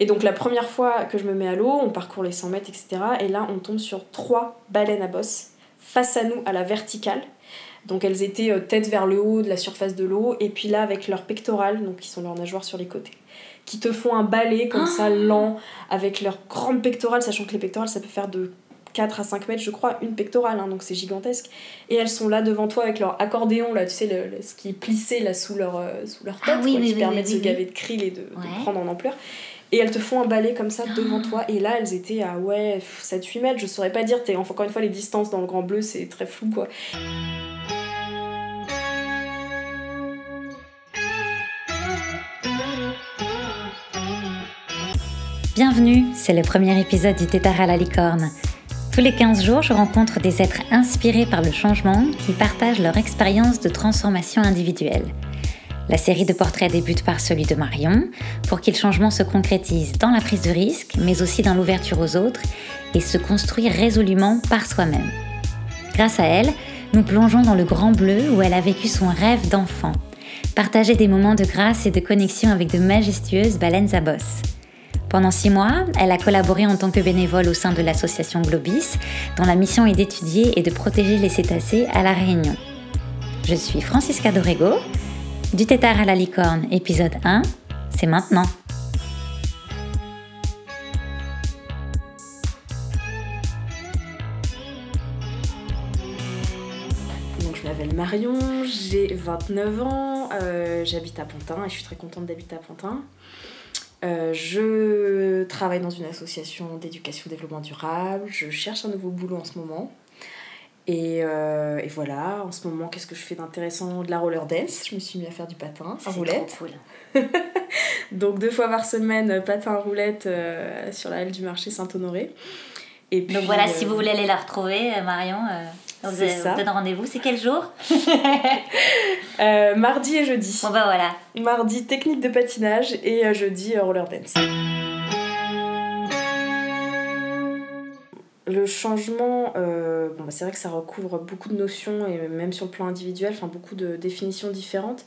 Et donc la première fois que je me mets à l'eau, on parcourt les 100 mètres, etc. Et là, on tombe sur trois baleines à bosse face à nous à la verticale. Donc elles étaient euh, tête vers le haut de la surface de l'eau, et puis là avec leurs pectorales, donc qui sont leurs nageoires sur les côtés, qui te font un balai comme ça Ah. lent, avec leurs grandes pectorales, sachant que les pectorales ça peut faire de 4 à 5 mètres, je crois, une pectorale, hein, donc c'est gigantesque. Et elles sont là devant toi avec leur accordéon, là, tu sais, le, le- ce qui est plissé là sous leur, euh, sous leur tête, Ah oui, quoi, oui, qui oui, permet de se gaver de krill et de, prendre en ampleur. Et elles te font un balai comme ça devant toi. Et là, elles étaient à ouais, 7-8 mètres. Je saurais pas dire. Encore une fois, les distances dans le grand bleu, c'est très flou quoi. Bienvenue, c'est le premier épisode du Tétard à la licorne. Tous les 15 jours, je rencontre des êtres inspirés par le changement qui partagent leur expérience de transformation individuelle. La série de portraits débute par celui de Marion, pour qu'il changement se concrétise dans la prise de risque, mais aussi dans l'ouverture aux autres, et se construire résolument par soi-même. Grâce à elle, nous plongeons dans le grand bleu où elle a vécu son rêve d'enfant. Partager des moments de grâce et de connexion avec de majestueuses baleines à bosse. Pendant six mois, elle a collaboré en tant que bénévole au sein de l'association Globis, dont la mission est d'étudier et de protéger les cétacés à La Réunion. Je suis Francisca Dorego, du tétard à la licorne, épisode 1, c'est maintenant. Donc je m'appelle Marion, j'ai 29 ans, euh, j'habite à Pantin et je suis très contente d'habiter à Pantin. Euh, je travaille dans une association d'éducation développement durable, je cherche un nouveau boulot en ce moment. Et, euh, et voilà, en ce moment, qu'est-ce que je fais d'intéressant De la roller dance, je me suis mis à faire du patin à roulette. cool. Donc deux fois par semaine, patin roulette euh, sur la halle du marché Saint-Honoré. Et puis, Donc voilà, si euh, vous voulez aller la retrouver, Marion, euh, vous, vous donne rendez-vous. C'est quel jour? Mardi et jeudi. Bon bah voilà. Mardi, technique de patinage et jeudi, roller dance. Le changement, euh, bon, bah, c'est vrai que ça recouvre beaucoup de notions et même sur le plan individuel, enfin beaucoup de définitions différentes.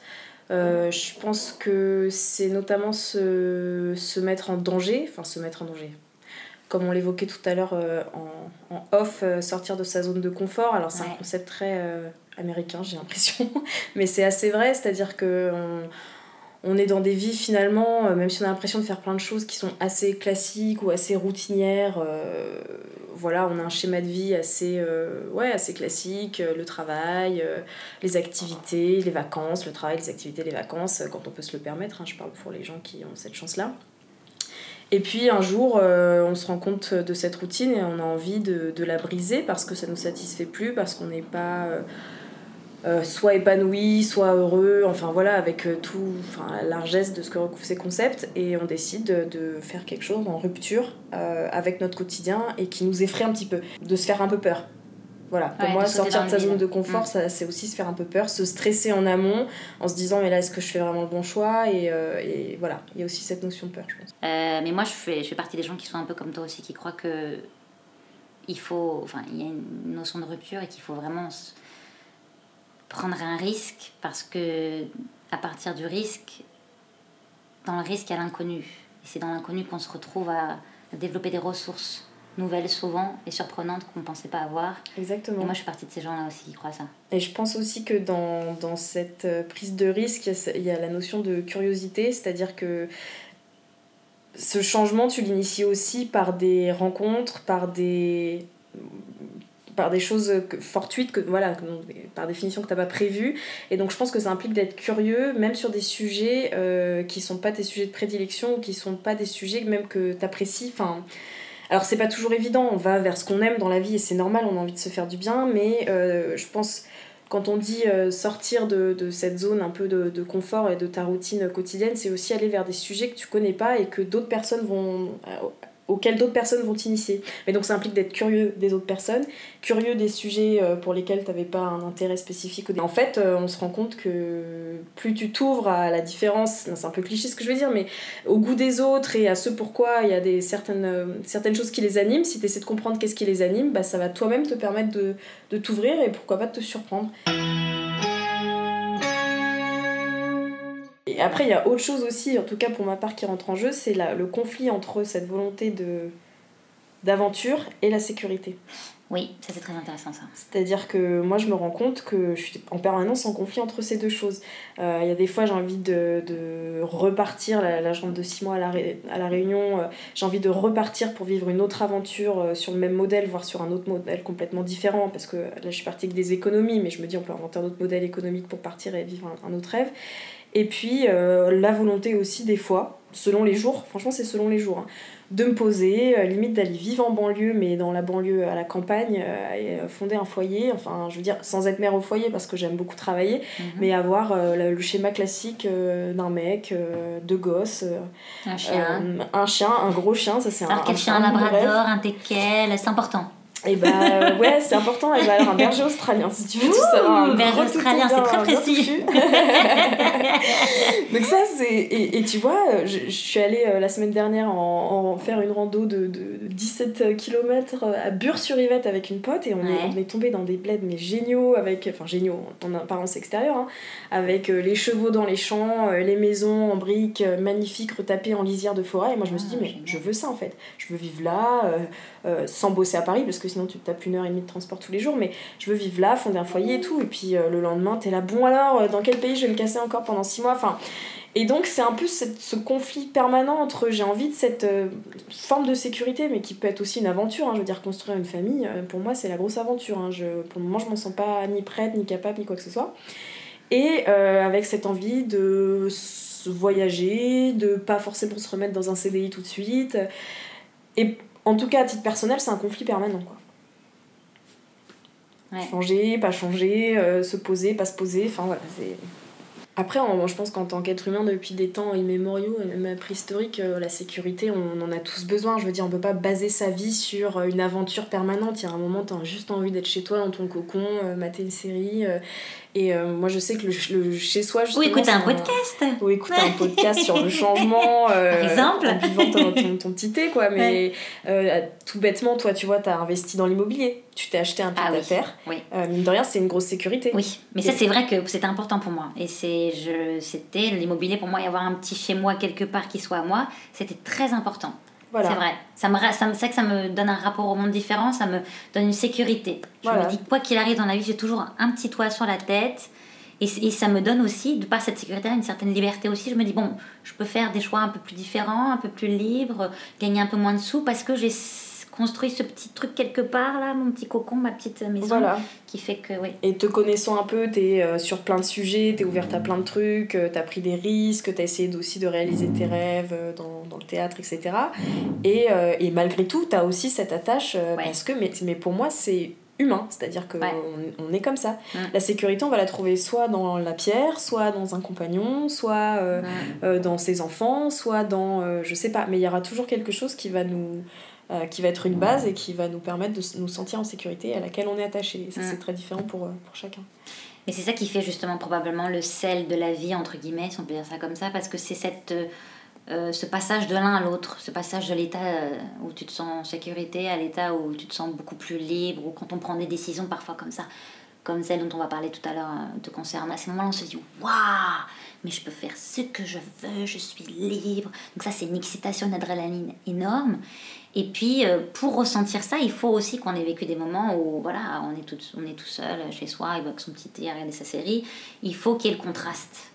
Euh, je pense que c'est notamment se, se mettre en danger, enfin se mettre en danger. Comme on l'évoquait tout à l'heure euh, en, en off, sortir de sa zone de confort. Alors c'est un concept très américain, j'ai l'impression, mais c'est assez vrai, c'est-à-dire que on, on est dans des vies finalement, même si on a l'impression de faire plein de choses qui sont assez classiques ou assez routinières, voilà, on a un schéma de vie assez, euh, ouais, assez classique, euh, le travail, euh, les activités, les vacances, le travail, les activités, les vacances, quand on peut se le permettre, hein, je parle pour les gens qui ont cette chance-là. Et puis un jour, on se rend compte de cette routine et on a envie de, de la briser parce que ça nous satisfait plus, parce qu'on n'est pas euh, soit épanoui, soit heureux, enfin voilà, avec euh, tout, enfin, la largesse de ce que recouvrent ces concepts. Et on décide de, faire quelque chose en rupture euh, avec notre quotidien et qui nous effraie un petit peu, de se faire un peu peur. Voilà, pour Ouais, moi, sortir de sa zone de confort, Mm. ça, c'est aussi se faire un peu peur, se stresser en amont en se disant, mais là, est-ce que je fais vraiment le bon choix? Et, euh, et voilà, il y a aussi cette notion de peur, je pense. Mais moi, je fais, je fais partie des gens qui sont un peu comme toi aussi, qui croient que il faut, enfin, il y a une notion de rupture et qu'il faut vraiment prendre un risque parce que à partir du risque, dans le risque, il y a l'inconnu. Et c'est dans l'inconnu qu'on se retrouve à, à développer des ressources nouvelles souvent et surprenantes qu'on ne pensait pas avoir. Exactement. Et moi, je suis partie de ces gens-là aussi qui croient ça. Et je pense aussi que dans, dans cette euh, prise de risque, y il y, a la notion de curiosité, c'est-à-dire que ce changement, tu l'inities aussi par des rencontres, par des par des choses fortuites que voilà par définition que tu n'as pas prévues. Et donc je pense que ça implique d'être curieux même sur des sujets euh, qui sont pas tes sujets de prédilection ou qui sont pas des sujets même que tu apprécies enfin alors c'est pas toujours évident, on va vers ce qu'on aime dans la vie et c'est normal, on a envie de se faire du bien, mais euh, je pense quand on dit euh, sortir de, de cette zone un peu de, de confort et de ta routine quotidienne, c'est aussi aller vers des sujets que tu connais pas et que d'autres personnes vont euh, auxquels d'autres personnes vont t'initier. Mais donc ça implique d'être curieux des autres personnes, curieux des sujets euh, pour lesquels tu n'avais pas un intérêt spécifique. En fait, euh, on se rend compte que plus tu t'ouvres à la différence, c'est un peu cliché ce que je veux dire, mais au goût des autres et à ce pourquoi il y a des, certaines, euh, certaines choses qui les animent, si tu essaies de comprendre qu'est-ce qui les anime, bah, ça va toi-même te permettre de, de t'ouvrir et pourquoi pas de te surprendre. Et après, il y a autre chose aussi, en tout cas pour ma part, qui rentre en jeu, c'est le conflit entre cette volonté de d'aventure et la sécurité. Oui, ça c'est très intéressant ça. C'est-à-dire que moi je me rends compte que je suis en permanence en conflit entre ces deux choses. Euh, il y a des fois j'ai envie de, de repartir, la, la jambe de 6 mois à la, à la Réunion, euh, j'ai envie de repartir pour vivre une autre aventure euh, sur le même modèle, voire sur un autre modèle complètement différent, parce que là je suis partie avec des économies, mais je me dis on peut inventer un autre modèle économique pour partir et vivre un, un autre rêve. Et puis la volonté aussi des fois, selon les jours, franchement c'est selon les jours, hein, de me poser, euh, limite d'aller vivre en banlieue, mais dans la banlieue à la campagne, euh, et euh, fonder un foyer, enfin je veux dire sans être mère au foyer parce que j'aime beaucoup travailler, mhm. mais avoir le, schéma classique d'un mec, deux gosses, un chien. un chien, un gros chien, ça c'est un, un, chien, un labrador, un teckel, c'est important. Et bah ouais, c'est important. Et bah alors un berger australien, si tu veux tout savoir. Un berger australien, c'est très précis. Donc ça, c'est... Et, et, tu vois, je, je suis allée euh, la semaine dernière en, en, faire une rando de, de 17 km à Bure-sur-Yvette avec une pote et on, est, on est tombé dans des bleds mais géniaux, avec... Enfin géniaux en apparence extérieure, hein, avec euh, les chevaux dans les champs, euh, les maisons en briques magnifiques retapées en lisière de forêt. Et moi je me suis dit, ah, mais je veux ça en fait. Je veux vivre là, sans bosser à Paris, parce que sinon tu te tapes une heure et demie de transport tous les jours, mais je veux vivre là, fonder un foyer et tout. Et puis euh, le lendemain, t'es là, bon alors, euh, dans quel pays je vais me casser encore pendant six mois? Enfin, Et donc c'est un peu ce conflit permanent entre j'ai envie de cette euh, forme de sécurité, mais qui peut être aussi une aventure. Hein. je veux dire, construire une famille, pour moi c'est la grosse aventure. Hein. je, pour le moment, je m'en sens pas ni prête, ni capable, ni quoi que ce soit. Et avec cette envie de voyager, de pas forcément se remettre dans un CDI tout de suite. Et en tout cas, à titre personnel, c'est un conflit permanent. Quoi. Changer, pas changer, euh, se poser, pas se poser, enfin voilà, c'est... Après, je pense qu'en tant qu'être humain, depuis des temps immémoriaux, même préhistoriques, euh, la sécurité, on en a tous besoin. Je veux dire, on peut pas baser sa vie sur euh, une aventure permanente. Il y a un moment, tu as juste envie d'être chez toi, dans ton cocon, mater une série, et euh, moi, je sais que le, chez soi, justement. Ou écouter un podcast. Ou écouter un podcast sur le changement. Euh, Par exemple. En buvant ton, ton, petit thé, quoi. Mais euh, tout bêtement, toi, tu vois, tu as investi dans l'immobilier. Tu t'es acheté un pied ah, à terre. Oui. mine de rien, c'est une grosse sécurité. Oui, mais ça, c'est vrai que c'était important pour moi. Et c'était l'immobilier pour moi, y avoir un petit chez moi quelque part qui soit à moi, c'était très important. C'est vrai. Ça me, ça c'est que ça me donne un rapport au monde différent, ça me donne une sécurité. Je me dis, quoi qu'il arrive dans la vie, j'ai toujours un petit toit sur la tête. Et, et ça me donne aussi, de par cette sécurité, une certaine liberté aussi. Je me dis, bon, je peux faire des choix un peu plus différents, un peu plus libres, gagner un peu moins de sous parce que j'ai construit ce petit truc quelque part, là, mon petit cocon, ma petite maison, qui fait que, oui. Et te connaissant un peu, tu es euh, sur plein de sujets, tu es ouverte à plein de trucs, euh, tu as pris des risques, tu as essayé aussi de réaliser tes rêves euh, dans, dans, le théâtre, etc. Et, et malgré tout, tu as aussi cette attache, parce que, mais, mais pour moi, c'est humain, c'est-à-dire qu'on on est comme ça. La sécurité, on va la trouver soit dans la pierre, soit dans un compagnon, soit dans ses enfants, soit dans, je sais pas, mais il y aura toujours quelque chose qui va nous euh, qui va être une base et qui va nous permettre de nous sentir en sécurité à laquelle on est attaché. Et ça, c'est très différent pour, euh, pour chacun. Et c'est ça qui fait justement probablement le sel de la vie, entre guillemets, si on peut dire ça comme ça, parce que c'est cette, euh, ce passage de l'un à l'autre, ce passage de l'état où tu te sens en sécurité à l'état où tu te sens beaucoup plus libre, ou quand on prend des décisions parfois comme ça, comme celle dont on va parler tout à l'heure te concerne. À ce moment-là, on se dit Waouh mais je peux faire ce que je veux, je suis libre. Donc ça, c'est une excitation d'adrénaline énorme. Et puis, euh, pour ressentir ça, il faut aussi qu'on ait vécu des moments où voilà, on est tout, on est tout seul chez soi, il avec son petit thé à regarder sa série. Il faut qu'il y ait le contraste,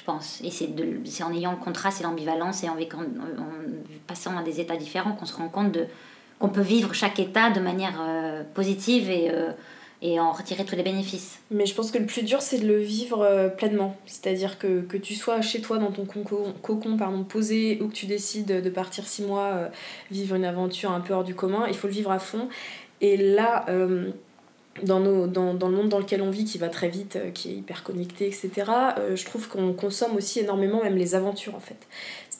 je pense. Et c'est en ayant le contraste et l'ambivalence et en, passant à des états différents qu'on se rend compte qu'on peut vivre chaque état de manière euh, positive et euh, et en retirer tous les bénéfices. Mais je pense que le plus dur, c'est de le vivre euh, pleinement. C'est-à-dire que, que tu sois chez toi dans ton cocon, cocon pardon, posé ou que tu décides de partir six mois, vivre une aventure un peu hors du commun, il faut le vivre à fond. Et là, dans, nos, dans, dans, le monde dans lequel on vit, qui va très vite, qui est hyper connecté, etc., je trouve qu'on consomme aussi énormément même les aventures en fait.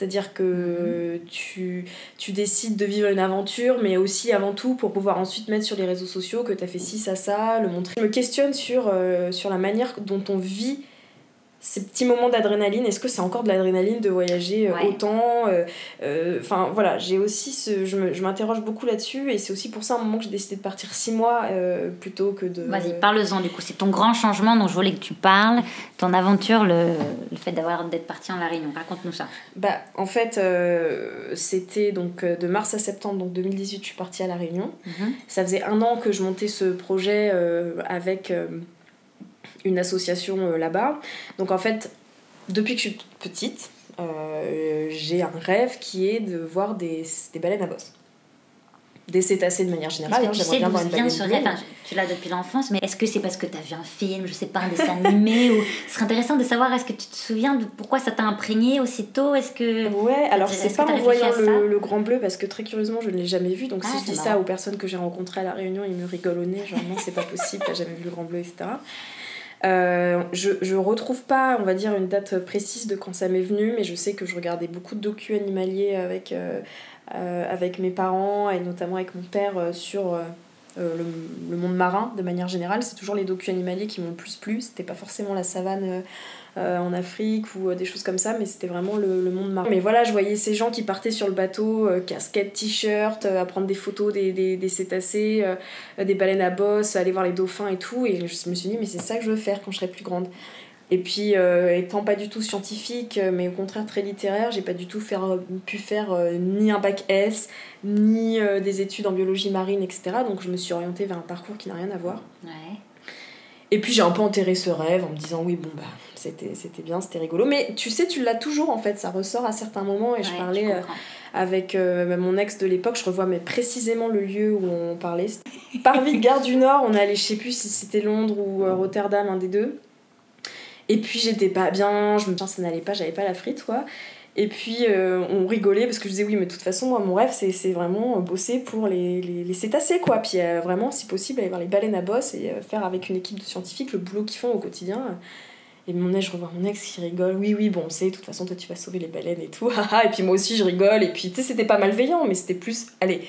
C'est-à-dire que mhm. tu, tu décides de vivre une aventure, mais aussi avant tout pour pouvoir ensuite mettre sur les réseaux sociaux que tu as fait ci, ça, ça, le montrer. Je me questionne sur, euh, sur la manière dont on vit ces petits moments d'adrénaline, est-ce que c'est encore de l'adrénaline de voyager euh, autant euh, euh, Enfin voilà, j'ai aussi ce, je m'interroge beaucoup là-dessus et c'est aussi pour ça un moment que j'ai décidé de partir six mois plutôt que de. Vas-y, parle-en du coup. C'est ton grand changement dont je voulais que tu parles, ton aventure, le, le fait d'avoir d'être parti en La Réunion. Raconte-nous ça. Bah en fait, c'était donc de mars à septembre donc 2018, je suis partie à La Réunion. Mhm. Ça faisait un an que je montais ce projet avec une association euh, là-bas. Donc en fait, depuis que je suis petite, euh, j'ai un rêve qui est de voir des, des baleines à bosse des cétacés de manière générale. Hein, j'aimerais bien voir une baleine ce rêve, tu l'as depuis l'enfance, mais est-ce que c'est parce que tu as vu un film, je sais pas, un dessin animé ou... Ce serait intéressant de savoir, est-ce que tu te souviens de pourquoi ça t'a imprégné aussitôt Est-ce que... Ouais, alors c'est pas en voyant le, le, Grand Bleu, parce que très curieusement, je ne l'ai jamais vu. Donc si ah, je dis ça aux personnes que j'ai rencontrées à La Réunion, ils me rigolent au nez, genre non, c'est pas possible, t'as jamais vu le Grand Bleu, etc. Euh, je, je retrouve pas, on va dire, une date précise de quand ça m'est venu, mais je sais que je regardais beaucoup de docus animaliers avec, euh, euh, avec mes parents et notamment avec mon père sur le, le, monde marin de manière générale. C'est toujours les docus animaliers qui m'ont le plus plu. C'était pas forcément la savane euh, en Afrique ou euh, des choses comme ça, mais c'était vraiment le, monde marin. Mais voilà, je voyais ces gens qui partaient sur le bateau, euh, casquette, t-shirt, à prendre des photos des, des, des cétacés, des baleines à bosse, aller voir les dauphins et tout, et je me suis dit, mais c'est ça que je veux faire quand je serai plus grande. Et puis, étant pas du tout scientifique, mais au contraire très littéraire, j'ai pas du tout faire, pu faire ni un bac S, ni des études en biologie marine, etc. Donc je me suis orientée vers un parcours qui n'a rien à voir. Ouais. Et puis j'ai un peu enterré ce rêve en me disant oui, bon, bah, c'était, c'était bien, c'était rigolo. Mais tu sais, tu l'as toujours en fait, ça ressort à certains moments. Et je parlais euh, avec euh, bah, mon ex de l'époque, je revois mais précisément le lieu où on parlait. Parvis Gare du Nord, on allé, je sais plus si c'était Londres ou euh, Rotterdam, un des deux. Et puis j'étais pas bien, je me disais ça n'allait pas, j'avais pas la frite quoi. Et puis euh, on rigolait parce que je disais oui mais de toute façon moi mon rêve c'est, vraiment bosser pour les, les, les cétacés quoi. Puis euh, vraiment si possible aller voir les baleines à bosse et euh, faire avec une équipe de scientifiques le boulot qu'ils font au quotidien. Et mon ex, je revois mon ex qui rigole. Oui, oui, bon, c'est, de toute façon, toi, tu vas sauver les baleines et tout. et puis moi aussi, je rigole. Et puis, tu sais, c'était pas malveillant, mais c'était plus. Allez,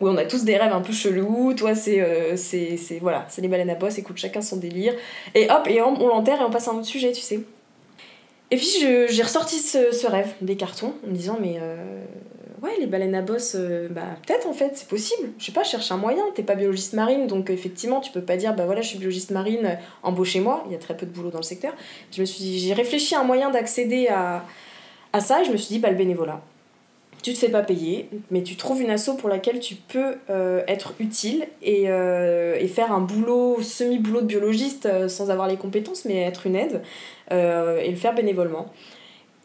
oui, on a tous des rêves un peu chelous. Toi, c'est, c'est, c'est, voilà, c'est les baleines à bosse. Écoute, chacun son délire. Et hop, et on, on l'enterre et on passe à un autre sujet, tu sais. Et puis j'ai ressorti ce, ce, rêve des cartons en me disant mais euh, ouais les baleines à bosse euh, bah peut-être en fait c'est possible. Je sais pas cherche un moyen. T'es pas biologiste marine donc effectivement tu peux pas dire bah voilà je suis biologiste marine embauchez-moi. Il y a très peu de boulot dans le secteur. Je me suis j'ai réfléchi à un moyen d'accéder à, à ça et je me suis dit bah le bénévolat tu te fais pas payer, mais tu trouves une asso pour laquelle tu peux euh, être utile et, euh, et, faire un boulot, semi-boulot de biologiste euh, sans avoir les compétences, mais être une aide et le faire bénévolement.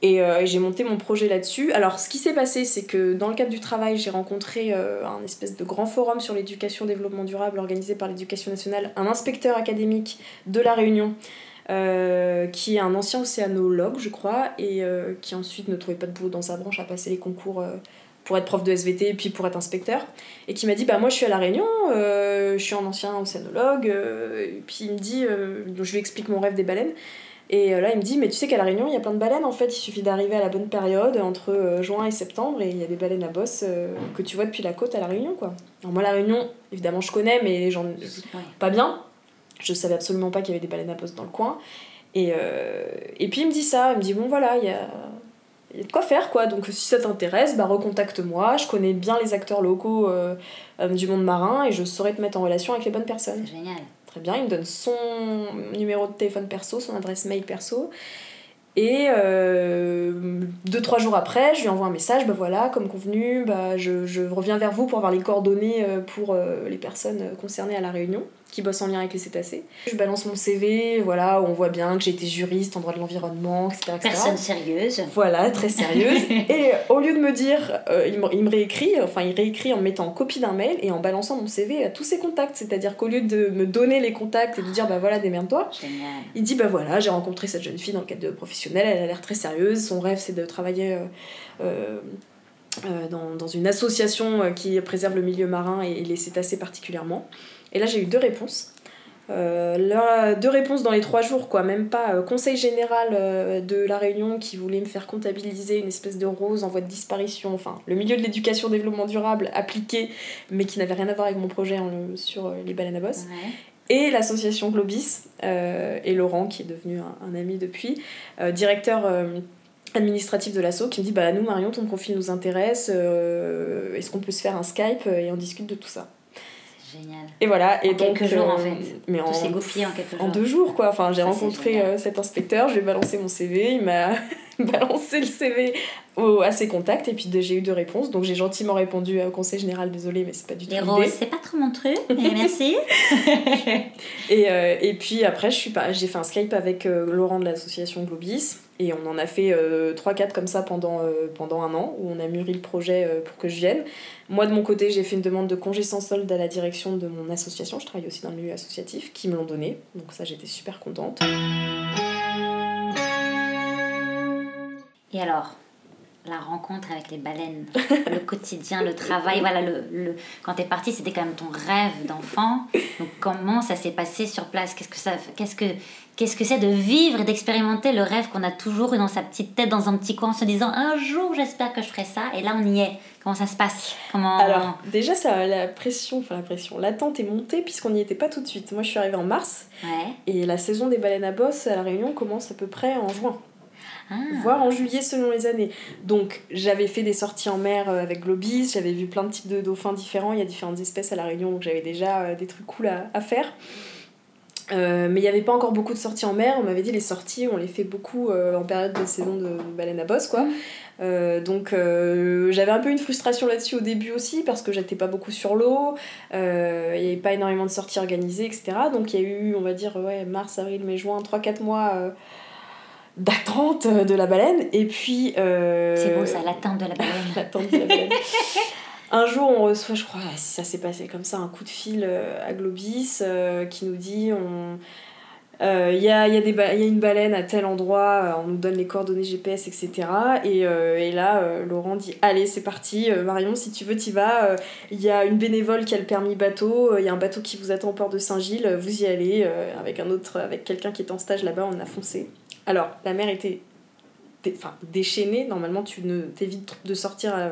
Et, j'ai monté mon projet là-dessus. Alors, ce qui s'est passé, c'est que dans le cadre du travail, j'ai rencontré un espèce de grand forum sur l'éducation développement durable organisé par l'éducation nationale, un inspecteur académique de La Réunion euh, qui est un ancien océanologue, je crois, et euh, qui ensuite ne trouvait pas de boulot dans sa branche, à passer les concours euh, pour être prof de SVT et puis pour être inspecteur, et qui m'a dit Bah, moi je suis à La Réunion, je suis un ancien océanologue, et puis il me dit Je lui explique mon rêve des baleines. Et là, il me dit, mais tu sais qu'à La Réunion, il y a plein de baleines, en fait, il suffit d'arriver à la bonne période, entre juin et septembre, et il y a des baleines à bosse que tu vois depuis la côte à La Réunion, quoi. Alors moi, La Réunion, évidemment, je connais, mais j'en... pas bien. Je savais absolument pas qu'il y avait des baleines à bosse dans le coin. Et, euh, et puis il me dit ça, il me dit bon voilà, il y a, y a, de quoi faire quoi, donc si ça t'intéresse, bah recontacte-moi, je connais bien les acteurs locaux euh, euh, du monde marin et je saurais te mettre en relation avec les bonnes personnes. Génial. Très bien, il me donne son numéro de téléphone perso, son adresse mail perso. Et euh, deux, trois jours après, je lui envoie un message, bah voilà, comme convenu, bah je, je reviens vers vous pour avoir les coordonnées pour les personnes concernées à la réunion qui bosse en lien avec les cétacés. Je balance mon CV, voilà, où on voit bien que j'ai été juriste en droit de l'environnement, etc., Personne sérieuse. Voilà, très sérieuse. et au lieu de me dire, euh, il, me, il, me, réécrit, enfin il réécrit en me mettant en copie d'un mail et en balançant mon CV à tous ses contacts. C'est-à-dire qu'au lieu de me donner les contacts et de dire, bah voilà, démerde-toi, il dit, bah voilà, j'ai rencontré cette jeune fille dans le cadre de professionnel, elle a l'air très sérieuse, son rêve c'est de travailler... Euh, euh, euh dans, dans, une association qui préserve le milieu marin et les cétacés particulièrement. Et là, j'ai eu deux réponses. Euh, deux réponses dans les trois jours, quoi, même pas. Euh, conseil général euh, de La Réunion qui voulait me faire comptabiliser une espèce de rose en voie de disparition, enfin, le milieu de l'éducation développement durable appliqué, mais qui n'avait rien à voir avec mon projet sur les baleines à bosse. et l'association Globis, et Laurent, qui est devenu un, ami depuis, directeur administratif de l'assaut, qui me dit Bah, nous, Marion, ton profil nous intéresse, est-ce qu'on peut se faire un Skype et on discute de tout ça? Génial. Et voilà. Et en donc, quelques jours, en fait. Mais Tout en, s'est goupillé en quelques jours. en deux jours, quoi. Enfin, j'ai rencontré euh, cet inspecteur, je lui ai balancé mon CV, il m'a balancé le CV au- à ses contacts, et puis j'ai eu deux réponses. Donc j'ai gentiment répondu au conseil général, désolé, mais c'est pas du tout roses, c'est pas trop mon truc, mais merci. Et, euh, et puis après, j'ai fait un Skype avec euh, Laurent de l'association Globis. Et on en a fait 3-4 comme ça pendant, euh, pendant un an, où on a mûri le projet euh, pour que je vienne. Moi, de mon côté, j'ai fait une demande de congé sans solde à la direction de mon association. Je travaille aussi dans le milieu associatif, qui me l'ont donné. Donc ça, j'étais super contente. Et alors, la rencontre avec les baleines, le quotidien, le travail, voilà, le, le... quand t'es parti, c'était quand même ton rêve d'enfant. Donc comment ça s'est passé sur place? Qu'est-ce que ça, qu'est-ce que, qu'est-ce que c'est de vivre et d'expérimenter le rêve qu'on a toujours eu dans sa petite tête, dans un petit coin, en se disant un jour j'espère que je ferai ça. Et là on y est. Comment ça se passe? Comment Alors, déjà, ça, la pression, enfin la pression, l'attente est montée puisqu'on n'y était pas tout de suite. Moi, je suis arrivée en mars ouais. et la saison des baleines à bosse à La Réunion commence à peu près en juin, Ah, voire en juillet selon les années. Donc, j'avais fait des sorties en mer euh, avec Globis, j'avais vu plein de types de dauphins différents, il y a différentes espèces à La Réunion, donc j'avais déjà euh, des trucs cool à, à faire. Euh, mais il n'y avait pas encore beaucoup de sorties en mer. On m'avait dit les sorties, on les fait beaucoup euh, en période de saison de, de baleines à bosse, quoi. Euh, donc j'avais un peu une frustration là-dessus au début aussi parce que j'étais pas beaucoup sur l'eau, il n'y avait pas énormément de sorties organisées, etc. Donc il y a eu, on va dire, ouais, mars, avril, mai, juin, 3-4 mois d'attente de la baleine. Et puis. euh, c'est beau ça, l'attente de la baleine. l'attente de la baleine. Un jour, on reçoit, je crois, si ça s'est passé comme ça, un coup de fil euh, à Globis euh, qui nous dit on. euh, Il y, a, il y, a des ba- il y a une baleine à tel endroit, euh, on nous donne les coordonnées GPS, etc. Et, euh, et là, euh, Laurent dit Allez, c'est parti, euh, Marion, si tu veux, t'y vas. Euh, Il y a une bénévole qui a le permis bateau, euh, il y a un bateau qui vous attend au port de Saint-Gilles, euh, vous y allez, euh, avec un autre, avec quelqu'un qui est en stage là-bas, on a foncé. Alors, la mer était dé- enfin, déchaînée, normalement, tu ne t'évites de sortir. à-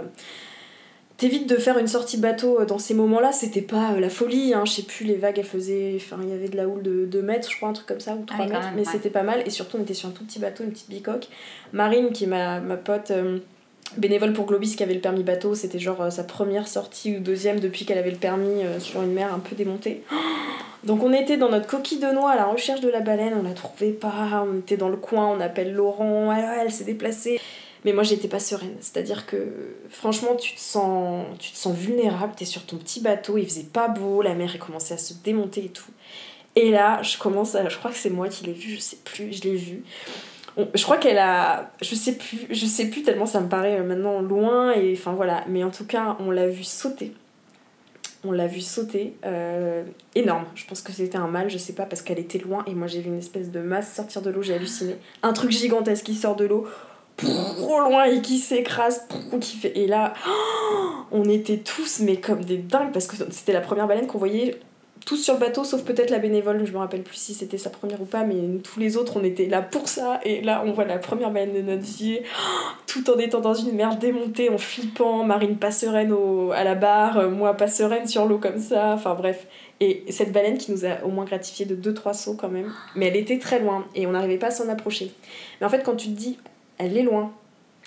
T'évites de faire une sortie bateau euh, dans ces moments-là, c'était pas euh, la folie, hein. je sais plus, les vagues elles faisaient. Enfin, il y avait de la houle de 2 mètres, je crois, un truc comme ça, ou 3 Ouais, quand mètres, même, mais ouais. c'était pas mal, et surtout on était sur un tout petit bateau, une petite bicoque. Marine, qui est ma, ma pote euh, bénévole pour Globis, qui avait le permis bateau, c'était genre euh, sa première sortie ou deuxième depuis qu'elle avait le permis euh, sur une mer un peu démontée. Donc on était dans notre coquille de noix à la recherche de la baleine, on la trouvait pas, on était dans le coin, on appelle Laurent, elle s'est déplacée. Mais moi j'étais pas sereine, c'est-à-dire que franchement tu te sens, tu te sens vulnérable, t'es sur ton petit bateau, il faisait pas beau, la mer elle commençait à se démonter et tout. Et là je commence à, je crois que c'est moi qui l'ai vu, je sais plus, je l'ai vu. Je crois qu'elle a, je sais plus, je sais plus tellement ça me paraît euh, maintenant loin et enfin voilà, mais en tout cas on l'a vu sauter. On l'a vu sauter, euh, énorme. Je pense que c'était un mâle, je sais pas, parce qu'elle était loin et moi j'ai vu une espèce de masse sortir de l'eau, j'ai halluciné. Un truc gigantesque qui sort de l'eau, trop loin et qui s'écrase, qui fait. Et là, on était tous, mais comme des dingues, parce que c'était la première baleine qu'on voyait tous sur bateau, sauf peut-être la bénévole, je me rappelle plus si c'était sa première ou pas, mais tous les autres, on était là pour ça. Et là, on voit la première baleine de notre vie, tout en étant dans une mer démontée, en flippant, Marine pas sereine au, à la barre, moi pas sereine sur l'eau comme ça, enfin bref. Et cette baleine qui nous a au moins gratifié de 2-3 sauts quand même, mais elle était très loin et on n'arrivait pas à s'en approcher. Mais en fait, quand tu te dis, elle est loin,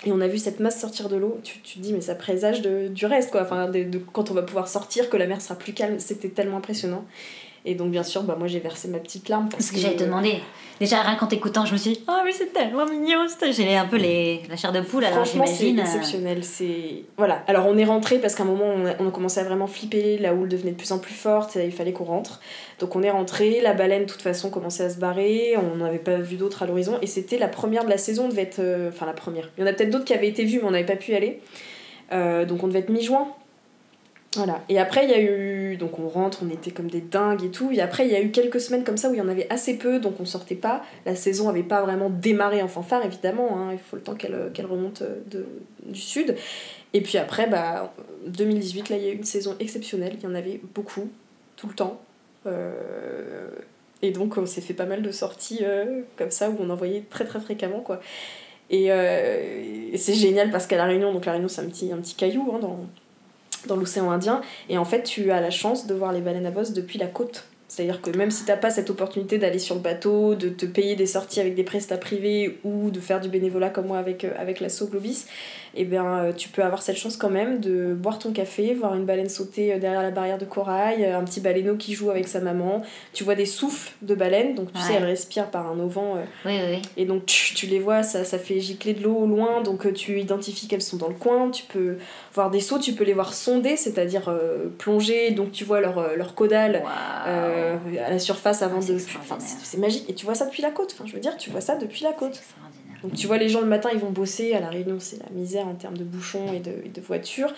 et on a vu cette masse sortir de l'eau, tu, tu te dis, mais ça présage du reste, quoi. Enfin, de- quand on va pouvoir sortir, que la mer sera plus calme, c'était tellement impressionnant. Et donc, bien sûr, bah, moi j'ai versé ma petite larme. Parce Ce que j'allais te demander. Déjà, rien qu'en t'écoutant, je me suis dit, oh, mais c'est tellement mignon. J'ai un peu les... la chair de poule, alors Franchement, c'est j'imagine. euh, exceptionnel. C'est voilà. Alors on est rentré parce qu'à un moment on a, on a commencé à vraiment flipper, la houle devenait de plus en plus forte, et il fallait qu'on rentre. Donc on est rentré, la baleine de toute façon commençait à se barrer, on n'avait pas vu d'autres à l'horizon et c'était la première de la saison, on devait être euh, enfin la première. Il y en a peut-être d'autres qui avaient été vues mais on n'avait pas pu y aller. Euh, donc on devait être mi-juin. Voilà. Et après, il y a eu. Donc, on rentre, on était comme des dingues et tout. Et après, il y a eu quelques semaines comme ça où il y en avait assez peu, donc on sortait pas. La saison avait pas vraiment démarré en fanfare, évidemment. hein. Il faut le temps qu'elle qu'elle remonte euh, de, du sud. Et puis après, bah, 2018, là, il y a eu une saison exceptionnelle. Il y en avait beaucoup, tout le temps. Euh, Et donc, on s'est fait pas mal de sorties euh, comme ça où on en voyait très très fréquemment, quoi. Et, euh, et c'est génial parce qu'à La Réunion, donc La Réunion, c'est un petit, un petit caillou hein, dans, dans l'océan Indien. Et en fait, tu as la chance de voir les baleines à bosse depuis la côte. C'est-à-dire que même si t'as pas cette opportunité d'aller sur le bateau, de te payer des sorties avec des prestats privés ou de faire du bénévolat comme moi avec, euh, avec l'assaut Globis, eh bien, euh, tu peux avoir cette chance quand même de boire ton café, voir une baleine sauter euh, derrière la barrière de corail, un petit baleineau qui joue avec sa maman. Tu vois des souffles de baleines, donc tu sais, elles respirent par un auvent. oui, oui, Et donc tu, tu, les vois, ça, ça fait gicler de l'eau au loin, donc tu identifies qu'elles sont dans le coin. Tu peux voir des sauts, tu peux les voir sonder, c'est-à-dire plonger, donc tu vois leur, leur caudale. Euh, à la surface avant de. Enfin, c'est magique. Et tu vois ça depuis la côte. Enfin, je veux dire, tu vois ça depuis la côte. Donc tu vois les gens le matin, ils vont bosser. À La Réunion, c'est la misère en termes de bouchons et de, de voitures.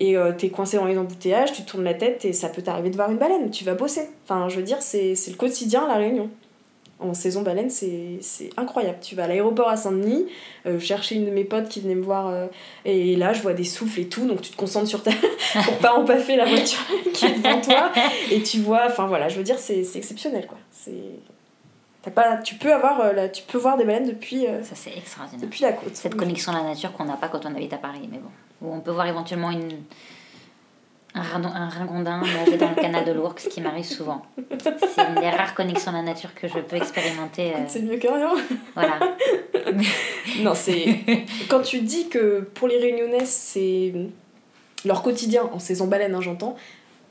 Et euh, t'es coincé dans les embouteillages, tu tournes la tête et ça peut t'arriver de voir une baleine. Tu vas bosser. Enfin, je veux dire, c'est le quotidien à La Réunion en saison baleine, c'est incroyable. Tu vas à l'aéroport à Saint-Denis, euh, chercher une de mes potes qui venait me voir, euh, et là je vois des souffles et tout, donc tu te concentres sur ta. pour pas empaffer la voiture qui est devant toi, et tu vois, enfin voilà, je veux dire, c'est exceptionnel quoi. C'est. Pas, tu peux avoir euh, tu peux voir des baleines depuis ça c'est extraordinaire depuis la côte cette connexion à la nature qu'on n'a pas quand on habite à Paris mais bon où on peut voir éventuellement une un, un ringondin nager dans le canal de l'Ourcq, ce qui m'arrive souvent. C'est une des rares connexions à la nature que je peux expérimenter. Euh. C'est mieux que rien. Voilà. non, c'est. Quand tu dis que pour les Réunionnais, c'est leur quotidien en saison baleine, hein, j'entends,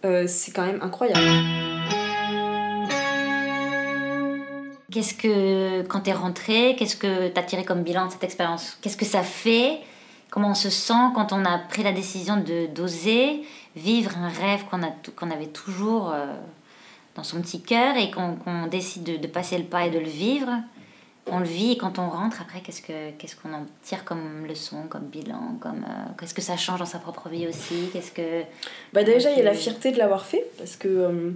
euh, c'est quand même incroyable. Qu'est-ce que, quand t'es rentré, qu'est-ce que t'as tiré comme bilan de cette expérience? Qu'est-ce que ça fait? Comment on se sent quand on a pris la décision de d'oser vivre un rêve qu'on a qu'on avait toujours euh, dans son petit cœur et qu'on décide de, de, passer le pas et de le vivre? On le vit et quand on rentre après qu'est-ce que qu'est-ce qu'on en tire comme leçon comme bilan comme euh, qu'est-ce que ça change dans sa propre vie aussi? Qu'est-ce que bah déjà il y a la fierté de l'avoir fait parce que euh,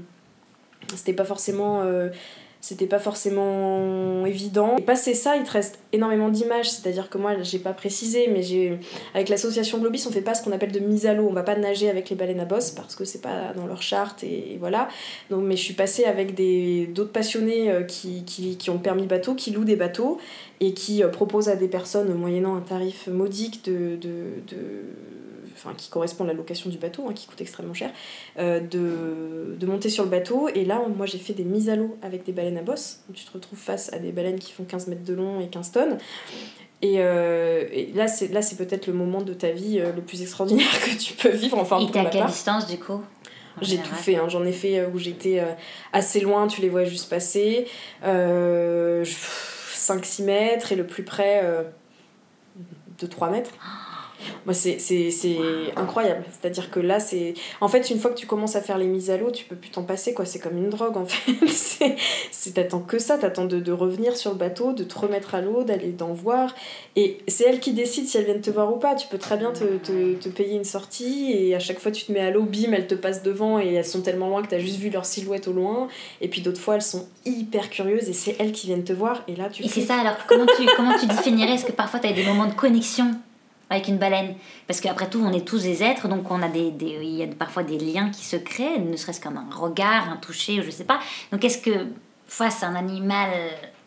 c'était pas forcément c'était pas forcément évident. Et passer ça, il te reste énormément d'images, c'est-à-dire que moi, j'ai pas précisé, mais j'ai avec l'association Globis, on fait pas ce qu'on appelle de mise à l'eau. On va pas nager avec les baleines à bosse parce que c'est pas dans leur charte et, voilà. Donc, mais je suis passée avec des d'autres passionnés euh, qui, qui, qui ont permis bateau, qui louent des bateaux et qui euh, proposent à des personnes, moyennant un tarif modique de, de enfin qui correspond à la location du bateau, hein, qui coûte extrêmement cher, euh, de, de, monter sur le bateau. Et là, moi, j'ai fait des mises à l'eau avec des baleines à bosse. tu te retrouves face à des baleines qui font 15 mètres de long et 15 tonnes. Et, euh, et là, c'est, là, c'est peut-être le moment de ta vie euh, le plus extraordinaire que tu peux vivre. Enfin, et t'es à quelle distance, du coup j'ai tout fait, hein. j'en ai fait où j'étais assez loin, tu les vois juste passer, 5-6 mètres, et le plus près de 3 mètres. Moi, c'est incroyable. C'est-à-dire que là, c'est. En fait, une fois que tu commences à faire les mises à l'eau, tu peux plus t'en passer, quoi. C'est comme une drogue, en fait. T'attends que ça. T'attends de, de revenir sur le bateau, de te remettre à l'eau, d'aller d'en voir. Et c'est elle qui décide si elle vient te voir ou pas. Tu peux très bien te, te, te payer une sortie et à chaque fois, tu te mets à l'eau, bim, elles te passent devant et elles sont tellement loin que t'as juste vu leur silhouette au loin. Et puis d'autres fois, elles sont hyper curieuses et c'est elles qui viennent te voir. Et là, tu. Et c'est ça, alors comment tu, comment tu définirais Est-ce que parfois tu as des moments de connexion? Avec une baleine. Parce qu'après tout, on est tous des êtres, donc on a des, il y a parfois des liens qui se créent, ne serait-ce qu'un regard, un toucher, je sais pas. Donc est-ce que face à un animal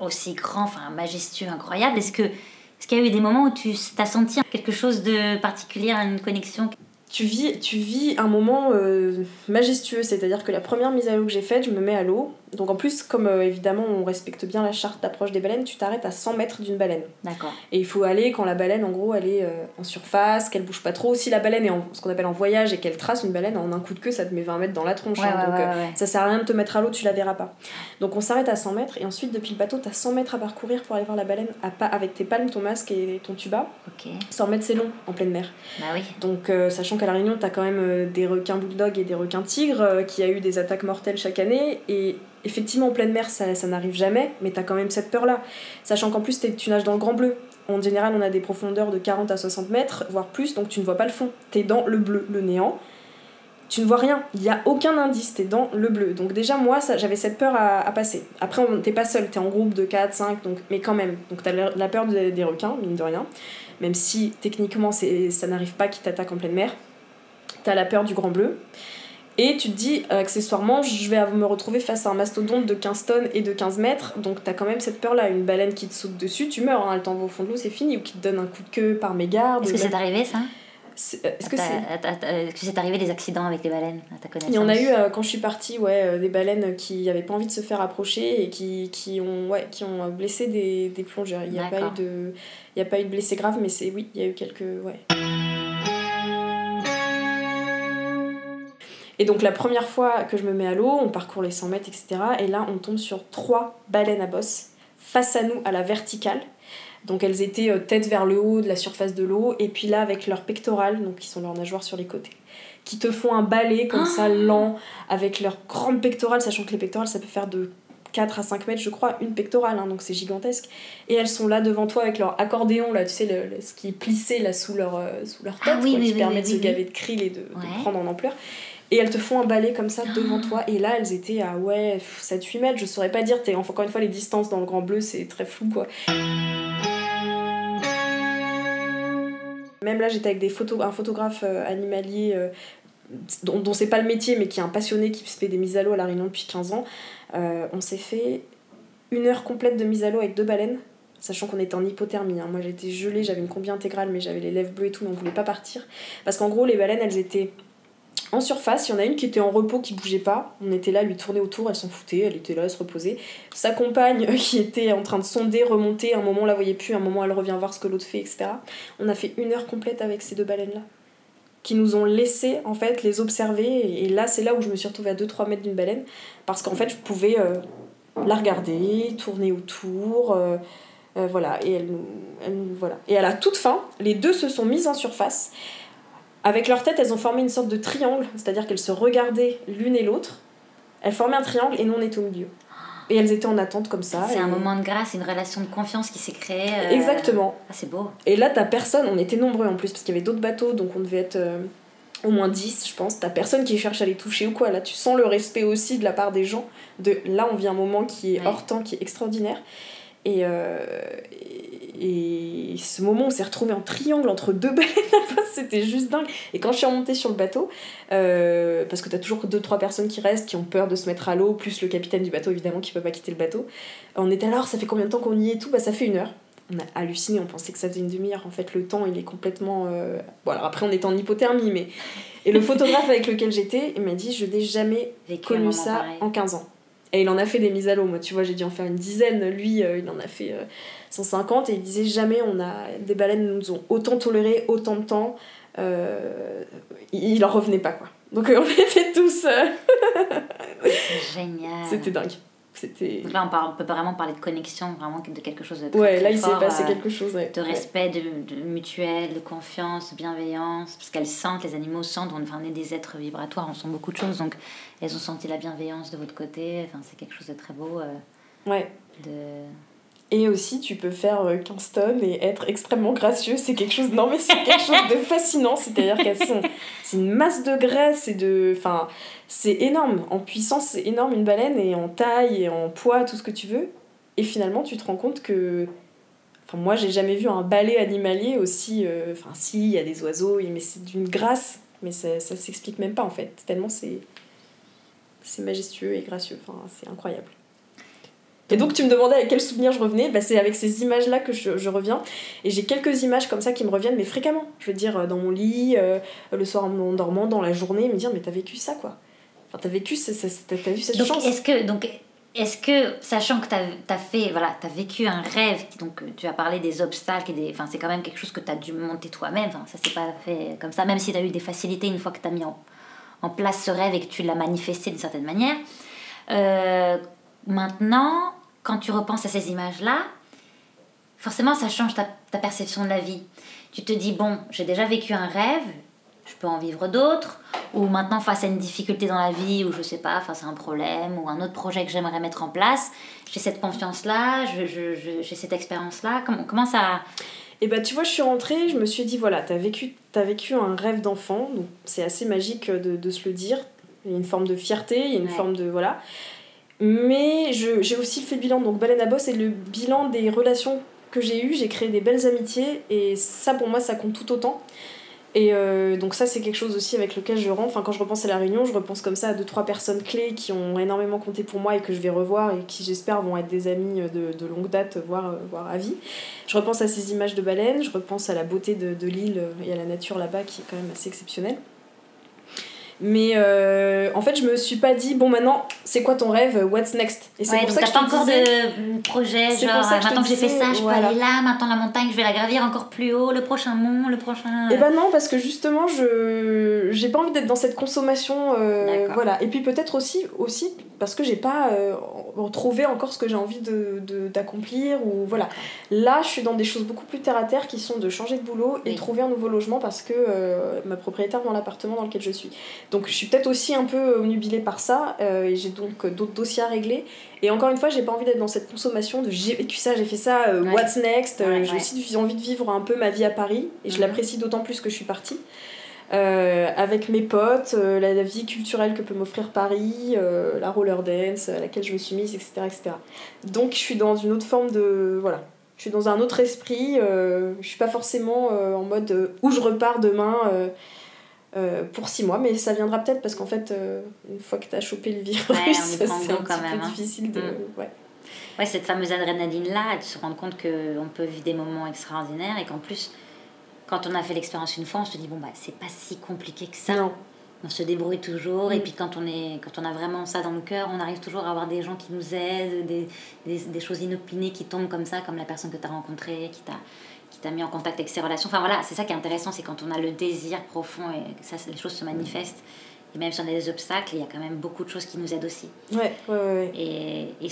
aussi grand, enfin majestueux, incroyable, est-ce que est-ce qu'il y a eu des moments où tu as senti quelque chose de particulier, une connexion tu vis, tu vis un moment euh, majestueux, c'est-à-dire que la première mise à l'eau que j'ai faite, je me mets à l'eau. Donc en plus, comme euh, évidemment on respecte bien la charte d'approche des baleines, tu t'arrêtes à 100 mètres d'une baleine. D'accord. Et il faut aller quand la baleine, en gros, elle est euh, en surface, qu'elle bouge pas trop. Si la baleine est en ce qu'on appelle en voyage et qu'elle trace une baleine, en un coup de queue, ça te met 20 mètres dans la tronche. Hein. donc ça sert à rien de te mettre à l'eau, tu la verras pas. Donc on s'arrête à 100 mètres et ensuite, depuis le bateau, tu as 100 mètres à parcourir pour aller voir la baleine à pas, avec tes palmes, ton masque et ton tuba. Ok. 100 mètres, c'est long en pleine mer. Bah oui. Donc sachant qu'à La Réunion, tu as quand même euh, des requins bulldog et des requins tigres, euh, qui a eu des attaques mortelles chaque année. Et effectivement, en pleine mer, ça, n'arrive jamais, mais tu as quand même cette peur-là. Sachant qu'en plus, tu nages dans le grand bleu. En général, on a des profondeurs de 40 à 60 mètres, voire plus, donc tu ne vois pas le fond. Tu es dans le bleu, le néant. Tu ne vois rien, il n'y a aucun indice, tu es dans le bleu. Donc déjà, moi, j'avais cette peur à, passer. Après, t'es pas seul, tu es en groupe de 4, 5, donc, mais quand même. Donc tu as la peur des, requins, mine de rien. Même si techniquement, ça n'arrive pas qu'ils t'attaquent en pleine mer t'as la peur du grand bleu. Et tu te dis, euh, accessoirement, je vais me retrouver face à un mastodonte de 15 tonnes et de 15 mètres, donc t'as quand même cette peur-là. Une baleine qui te saute dessus, tu meurs, hein, elle t'envoie au fond de l'eau, c'est fini, ou qui te donne un coup de queue par mégarde. Est-ce que c'est arrivé ça Est-ce que c'est. Est-ce que c'est arrivé des accidents avec les baleines, à ta connaissance Il y en a eu quand je suis partie, ouais, des baleines qui n'avaient pas envie de se faire approcher et qui, qui, ont, ouais, qui ont blessé des, des plongeurs. Il n'y a, pas eu de, y a pas eu de blessés graves, mais c'est oui, il y a eu quelques. Ouais. Et donc la première fois que je me mets à l'eau, on parcourt les 100 mètres, etc. Et là, on tombe sur trois baleines à bosse face à nous à la verticale. Donc elles étaient euh, tête vers le haut de la surface de l'eau, et puis là avec leurs pectorales, donc qui sont leurs nageoires sur les côtés, qui te font un balai comme ça, ah lent, avec leurs grandes pectorales, sachant que les pectorales ça peut faire de 4 à 5 mètres, je crois, une pectorale, hein, donc c'est gigantesque. Et elles sont là devant toi avec leur accordéon, là, tu sais, le, ce qui est plissé là sous leur, euh, sous leur ah tête, qui permet de se gaver de krill et de, de, prendre en ampleur. Et elles te font un balai comme ça devant toi. Et là, elles étaient à ouais, 7-8 mètres, je saurais pas dire. Es, encore une fois, les distances dans le grand bleu, c'est très flou quoi. Même là, j'étais avec des photos, un photographe euh, animalier euh, dont, dont c'est pas le métier, mais qui est un passionné qui fait des mises à l'eau à La Réunion depuis 15 ans. Euh, on s'est fait une heure complète de mise à l'eau avec deux baleines, sachant qu'on était en hypothermie. Hein. Moi, j'étais gelée, j'avais une combi intégrale, mais j'avais les lèvres bleues et tout, mais on voulait pas partir. Parce qu'en gros, les baleines, elles étaient en surface, il y en a une qui était en repos, qui bougeait pas. On était là, lui tourner autour, elle s'en foutait, elle était là, elle se reposait. Sa compagne, qui était en train de sonder, remonter, un moment on la voyait plus, un moment elle revient voir ce que l'autre fait, etc. On a fait une heure complète avec ces deux baleines-là. Qui nous ont laissé, en fait, les observer. Et là, c'est là où je me suis retrouvée à 2-3 mètres d'une baleine. Parce qu'en fait, je pouvais euh, la regarder, tourner autour. Euh, euh, voilà. Et elle, elle, voilà. Et à la toute fin, les deux se sont mises en surface. Avec leur tête, elles ont formé une sorte de triangle, c'est-à-dire qu'elles se regardaient l'une et l'autre. Elles formaient un triangle et nous on était au milieu. Et elles étaient en attente comme ça. C'est un moment de grâce, une relation de confiance qui s'est créée. Euh, Exactement. Ah, c'est beau. Et là, t'as personne, on était nombreux en plus, parce qu'il y avait d'autres bateaux, donc on devait être euh, au moins 10, je pense. T'as personne qui cherche à les toucher ou quoi. Là, tu sens le respect aussi de la part des gens. De là, on vit un moment qui est hors temps, qui est extraordinaire. Et, euh, et ce moment, on s'est retrouvé en triangle entre deux baleines c'était juste dingue. Et quand je suis remontée sur le bateau, euh, parce que t'as toujours deux trois personnes qui restent, qui ont peur de se mettre à l'eau, plus le capitaine du bateau évidemment qui peut pas quitter le bateau. On était alors, ça fait combien de temps qu'on y est tout? Bah ça fait une heure. On a halluciné, on pensait que ça faisait une demi-heure. En fait, le temps, il est complètement. Euh, bon, alors après, on était en hypothermie, mais. Et le photographe avec lequel j'étais, il m'a dit Je n'ai jamais connu ça en 15 ans. Et il en a fait des mises à l'eau. Moi, tu vois, j'ai dû en faire une dizaine. Lui, euh, il en a fait 150. Et il disait jamais on a des baleines nous ont autant toléré autant de temps. Euh, il en revenait pas, quoi. Donc on était tous. Génial. C'était dingue. C'était... là, on, on, peut vraiment parler de connexion, vraiment de quelque chose de très, Ouais, là, il s'est passé euh, quelque chose. De respect, de, de, mutuel, de confiance, de bienveillance. Parce qu'elles sentent, les animaux sentent, on, enfin, on est des êtres vibratoires, on sent beaucoup de choses. Donc, elles ont senti la bienveillance de votre côté. Enfin, c'est quelque chose de très beau. Euh, ouais. De et aussi, tu peux faire 15 euh, tonnes et être extrêmement gracieux. C'est quelque chose. Non, mais c'est quelque chose de fascinant. C'est-à-dire qu'elles sont. C'est une masse de graisse et de. Enfin, c'est énorme. En puissance, c'est énorme une baleine et en taille et en poids, tout ce que tu veux. Et finalement, tu te rends compte que. Enfin, moi, j'ai jamais vu un balai animalier aussi. Euh, enfin, si, il y a des oiseaux, mais c'est d'une grâce. Mais ça, ça s'explique même pas en fait. Tellement c'est. C'est majestueux et gracieux. Enfin, c'est incroyable. Et donc tu me demandais avec quel souvenir je revenais, bah, c'est avec ces images-là que je, je, reviens. Et j'ai quelques images comme ça qui me reviennent, mais fréquemment. Je veux dire, dans mon lit, euh, le soir en dormant, dans la journée, me dire, mais t'as vécu ça quoi. Enfin, t'as vécu, t'as vu cette donc, chance. Est-ce que, donc, est-ce que, sachant que t'as as fait, voilà, t'as vécu un rêve, donc tu as parlé des obstacles, et des, enfin, c'est quand même quelque chose que t'as dû monter toi-même, enfin, ça s'est pas fait comme ça, même si t'as eu des facilités une fois que t'as mis en, en, place ce rêve et que tu l'as manifesté d'une certaine manière. Euh, maintenant, quand tu repenses à ces images-là, forcément, ça change ta, ta, perception de la vie. Tu te dis, bon, j'ai déjà vécu un rêve, je peux en vivre d'autres, ou maintenant, face à une difficulté dans la vie, ou je sais pas, face à un problème, ou un autre projet que j'aimerais mettre en place, j'ai cette confiance-là, j'ai cette expérience-là. Comment, comment ça. Et eh bah, ben, tu vois, je suis rentrée, je me suis dit, voilà, t'as vécu, as vécu un rêve d'enfant, donc c'est assez magique de, de, se le dire. Il y a une forme de fierté, il y a une forme de. Voilà. Mais j'ai aussi fait le bilan, donc Baleine à Boss, et le bilan des relations que j'ai eues. J'ai créé des belles amitiés, et ça pour moi, ça compte tout autant. Et euh, donc ça, c'est quelque chose aussi avec lequel je rentre. Enfin, quand je repense à la réunion, je repense comme ça à deux, trois personnes clés qui ont énormément compté pour moi et que je vais revoir et qui, j'espère, vont être des amis de, de longue date, voire, voire à vie. Je repense à ces images de baleines, je repense à la beauté de, de l'île et à la nature là-bas qui est quand même assez exceptionnelle. Mais euh, en fait, je me suis pas dit, bon, maintenant, c'est quoi ton rêve? What's next? Et c'est pour ça que pas encore de projet, genre, maintenant que j'ai fait ça, je peux aller là, maintenant la montagne, je vais la gravir encore plus haut, le prochain mont, le prochain. Et eh ben non, parce que justement, je j'ai pas envie d'être dans cette consommation. Euh, voilà. Et puis peut-être aussi, aussi parce que j'ai pas euh, trouvé encore ce que j'ai envie de, d'accomplir. Ou voilà. Là, je suis dans des choses beaucoup plus terre à terre qui sont de changer de boulot et trouver un nouveau logement parce que ma propriétaire dans l'appartement dans lequel je suis. Donc je suis peut-être aussi un peu nubilée par ça, euh, et j'ai donc d'autres dossiers à régler. Et encore une fois, j'ai pas envie d'être dans cette consommation de j'ai vécu ça, j'ai fait ça, euh, what's next. Euh, j'ai aussi envie de vivre un peu ma vie à Paris, et je mhm. l'apprécie d'autant plus que je suis partie. avec mes potes, la, vie culturelle que peut m'offrir Paris, la roller dance à laquelle je me suis mise, etc., etc. Donc je suis dans une autre forme de... Voilà. Je suis dans un autre esprit, je suis pas forcément en mode où je repars demain euh, pour six mois, mais ça viendra peut-être parce qu'en fait, euh, une fois que tu as chopé le virus, c'est un petit peu hein. difficile de. Mm. Ouais. ouais. cette fameuse adrénaline-là, tu te rends compte qu'on peut vivre des moments extraordinaires et qu'en plus, quand on a fait l'expérience une fois, on se dit, bon, bah, c'est pas si compliqué que ça. On se débrouille toujours, et mm. puis quand on, est, quand on a vraiment ça dans le cœur, on arrive toujours à avoir des gens qui nous aident, des, des, des choses inopinées qui tombent comme ça, comme la personne que tu as rencontrée, qui t'a t'a mis en contact avec ces relations. Enfin voilà, c'est ça qui est intéressant, c'est quand on a le désir profond et que ça, les choses se manifestent. Et même si on a des obstacles, il y a quand même beaucoup de choses qui nous aident aussi. Ouais, ouais, ouais. Et, et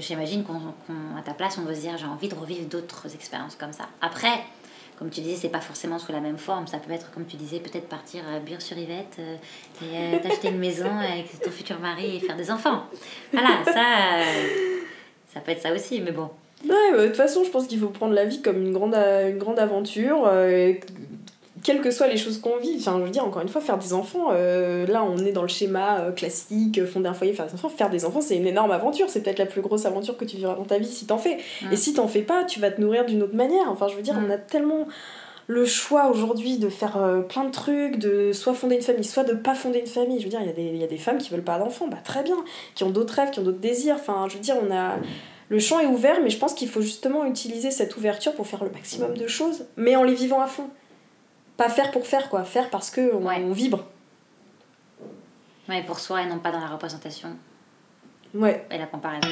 j'imagine qu'à ta place, on va se dire j'ai envie de revivre d'autres expériences comme ça. Après, comme tu disais, c'est pas forcément sous la même forme. Ça peut être, comme tu disais, peut-être partir à Bure-sur-Yvette euh, et euh, t'acheter une maison avec ton futur mari et faire des enfants. Voilà, ça, euh, ça peut être ça aussi, mais bon. Ouais, bah, de toute façon, je pense qu'il faut prendre la vie comme une grande, une grande aventure. Euh, quelles que soient les choses qu'on vit, enfin, je veux dire, encore une fois, faire des enfants, euh, là, on est dans le schéma euh, classique, fonder un foyer, faire des enfants. Faire des enfants, c'est une énorme aventure. C'est peut-être la plus grosse aventure que tu vivras dans ta vie si t'en fais. Et si t'en fais pas, tu vas te nourrir d'une autre manière. Enfin, je veux dire, on a tellement le choix aujourd'hui de faire plein de trucs, de soit fonder une famille, soit de pas fonder une famille. Je veux dire, il y, a des, y a des femmes qui veulent pas d'enfants, bah très bien, qui ont d'autres rêves, qui ont d'autres désirs. Enfin, je veux dire, on a le champ est ouvert, mais je pense qu'il faut justement utiliser cette ouverture pour faire le maximum de choses, mais en les vivant à fond. Pas faire pour faire, quoi. Faire parce que on, vibre. Ouais, pour soi et non pas dans la représentation. Ouais. Et la comparaison.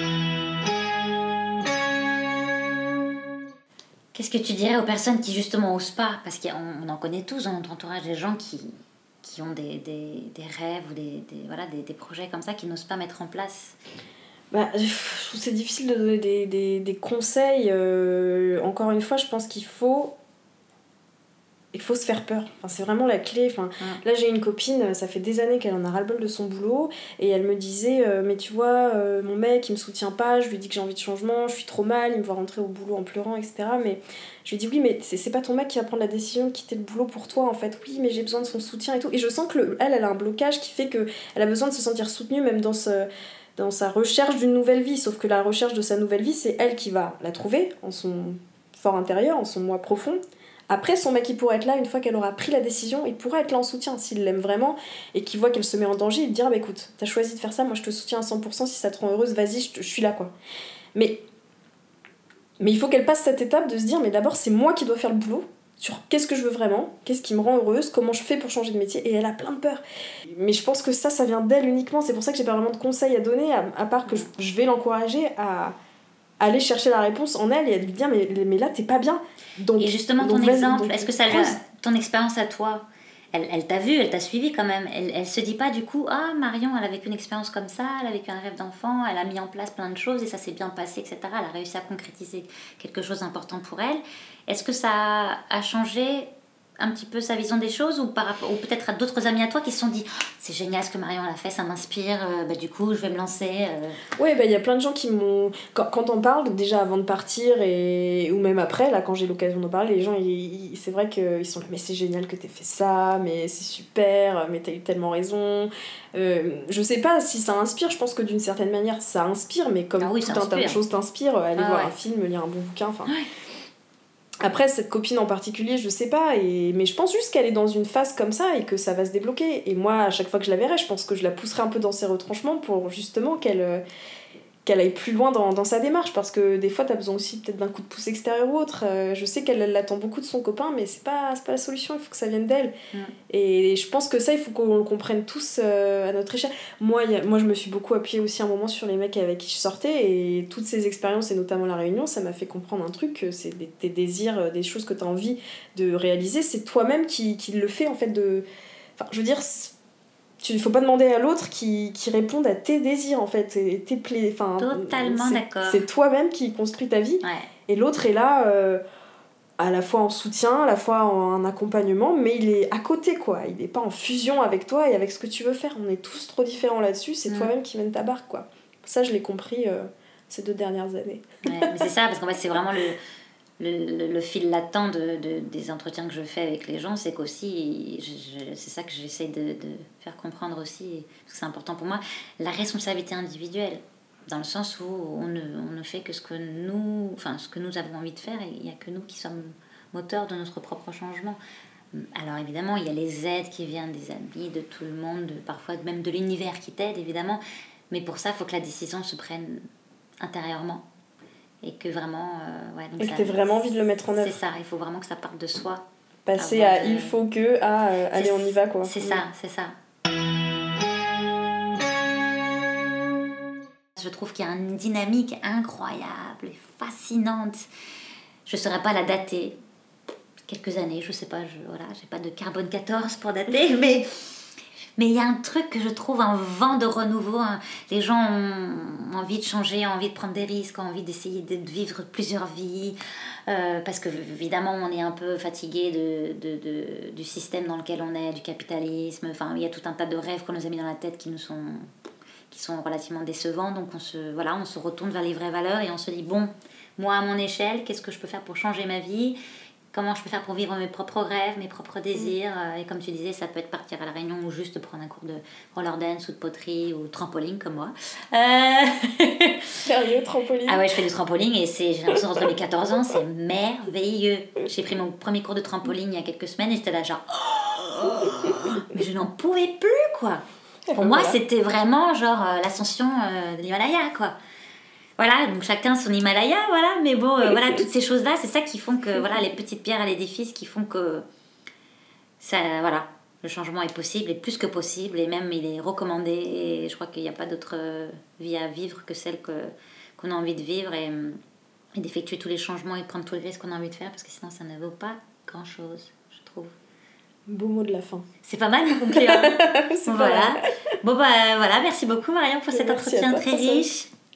Qu'est-ce que tu dirais aux personnes qui justement osent pas? Parce qu'on en connaît tous dans notre entourage des gens qui, qui ont des, des, des rêves ou des, des voilà, des, des projets comme ça qui n'osent pas mettre en place bah, je trouve c'est difficile de donner des, des, des conseils. Euh, encore une fois, je pense qu'il faut il faut se faire peur. Enfin, c'est vraiment la clé. Enfin, Là, j'ai une copine, ça fait des années qu'elle en a ras-le-bol de son boulot, et elle me disait euh, Mais tu vois, euh, mon mec, il me soutient pas, je lui dis que j'ai envie de changement, je suis trop mal, il me voit rentrer au boulot en pleurant, etc. Mais je lui dis Oui, mais c'est pas ton mec qui va prendre la décision de quitter le boulot pour toi, en fait. Oui, mais j'ai besoin de son soutien et tout. Et je sens que le, elle, elle a un blocage qui fait qu'elle a besoin de se sentir soutenue, même dans ce dans sa recherche d'une nouvelle vie. Sauf que la recherche de sa nouvelle vie, c'est elle qui va la trouver en son fort intérieur, en son moi profond. Après, son mec, il pourrait être là une fois qu'elle aura pris la décision, il pourrait être là en soutien s'il l'aime vraiment et qu'il voit qu'elle se met en danger, il dira bah écoute, t'as choisi de faire ça, moi je te soutiens à 100%, si ça te rend heureuse, vas-y, je, suis là quoi. Mais, mais il faut qu'elle passe cette étape de se dire mais d'abord c'est moi qui dois faire le boulot, sur qu'est-ce que je veux vraiment, qu'est-ce qui me rend heureuse, comment je fais pour changer de métier, et elle a plein de peurs. Mais je pense que ça, ça vient d'elle uniquement, c'est pour ça que j'ai pas vraiment de conseils à donner, à, part que je, vais l'encourager à aller chercher la réponse en elle et à lui dire mais, mais là t'es pas bien. Donc, et justement ton exemple, est-ce que ça ton expérience à toi, elle, elle t'a vu, elle t'a suivi quand même. Elle, elle se dit pas du coup, ah Marion, elle a vécu une expérience comme ça, elle a vécu un rêve d'enfant, elle a mis en place plein de choses et ça s'est bien passé, etc. Elle a réussi à concrétiser quelque chose d'important pour elle. Est-ce que ça a changé un petit peu sa vision des choses ou, par rapport, ou peut-être à d'autres amis à toi qui se sont dit c'est génial ce que Marion a fait, ça m'inspire, euh, bah, du coup je vais me lancer euh. Oui, bah, il y a plein de gens qui m'ont. Quand, quand, on parle, déjà avant de partir et... ou même après, là quand j'ai l'occasion d'en parler, les gens, c'est vrai qu'ils sont là mais c'est génial que tu aies fait ça, mais c'est super, mais tu as eu tellement raison. Euh, je sais pas si ça inspire, je pense que d'une certaine manière ça inspire, mais comme ah tout un tas de choses t'inspirent, aller ah voir un film, lire un bon bouquin, enfin. Après, cette copine en particulier, je sais pas, et... mais je pense juste qu'elle est dans une phase comme ça et que ça va se débloquer. Et moi, à chaque fois que je la verrai, je pense que je la pousserai un peu dans ses retranchements pour justement qu'elle euh, qu'elle aille plus loin dans, dans, sa démarche parce que des fois tu as besoin aussi peut-être d'un coup de pouce extérieur ou autre. Euh, je sais qu'elle l'attend beaucoup de son copain mais c'est pas pas la solution il faut que ça vienne d'elle. Mm. et je pense que ça il faut qu'on le comprenne tous euh, à notre échelle. Moi moi je me suis beaucoup appuyée aussi un moment sur les mecs avec qui je sortais et toutes ces expériences et notamment la réunion ça m'a fait comprendre un truc c'est des, désirs euh, des choses que tu as envie de réaliser. C'est toi-même qui, qui le fait en fait de enfin je veux dire il ne faut pas demander à l'autre qui, qui réponde à tes désirs en fait et tes plaies enfin totalement d'accord. c'est toi-même qui construis ta vie. Et l'autre est là euh, à la fois en soutien à la fois en accompagnement mais il est à côté quoi. Il n'est pas en fusion avec toi et avec ce que tu veux faire. On est tous trop différents là-dessus. C'est mm. toi-même qui mène ta barque quoi. Ça je l'ai compris euh, ces deux dernières années. C'est ça parce qu'en fait c'est vraiment le le, le, fil latent de, de, des entretiens que je fais avec les gens, c'est qu'aussi, c'est ça que j'essaie de, faire comprendre aussi, parce que c'est important pour moi, la responsabilité individuelle, dans le sens où on ne, fait que ce que nous, enfin, ce que nous avons envie de faire, il n'y a que nous qui sommes moteurs de notre propre changement. Alors évidemment, il y a les aides qui viennent des amis, de tout le monde, parfois même de l'univers qui t'aide, évidemment, mais pour ça, il faut que la décision se prenne intérieurement et que vraiment. Euh, ouais, et que tu vraiment envie de le mettre en œuvre. C'est ça, il faut vraiment que ça parte de soi. Passer à il faut que à euh, allez, on y va quoi. C'est ça, c'est ça. Je trouve qu'il y a une dynamique incroyable et fascinante. Je ne saurais pas la dater. Quelques années, je sais pas, je voilà, j'ai pas de carbone 14 pour dater, mais mais il y a un truc que je trouve, un vent de renouveau. Hein. Les gens ont envie de changer, ont envie de prendre des risques, ont envie d'essayer de vivre plusieurs vies. Euh, parce que évidemment, on est un peu fatigué de, de, de, du système dans lequel on est, du capitalisme. Enfin, il y a tout un tas de rêves qu'on nous a mis dans la tête qui nous sont qui sont relativement décevants. Donc on se, voilà, on se retourne vers les vraies valeurs et on se dit, bon, moi à mon échelle, qu'est-ce que je peux faire pour changer ma vie? Comment je peux faire pour vivre mes propres rêves, mes propres désirs. Euh, et comme tu disais, ça peut être partir à la réunion ou juste prendre un cours de roller dance ou de poterie ou trampoline comme moi. Euh... Sérieux, trampoline Ah ouais, je fais du trampoline et c'est, j'ai l'impression d'entrer mes 14 ans, c'est merveilleux. J'ai pris mon premier cours de trampoline il y a quelques semaines et j'étais là genre... mais je n'en pouvais plus quoi. Pour moi, c'était vraiment genre euh, l'ascension euh, de l'Himalaya quoi voilà, donc chacun son Himalaya, voilà, mais bon, euh, voilà, toutes ces choses-là, c'est ça qui font que, voilà, les petites pierres à l'édifice qui font que, ça, voilà, le changement est possible, et plus que possible, et même il est recommandé, et je crois qu'il n'y a pas d'autre euh, vie à vivre que celle que, qu'on a envie de vivre, et, et d'effectuer tous les changements et de prendre tous les risques qu'on a envie de faire, parce que sinon ça ne vaut pas grand-chose, je trouve. Beau mot de la fin. C'est pas mal de conclure. voilà. Bon bah voilà, merci beaucoup Marion pour cet entretien très riche.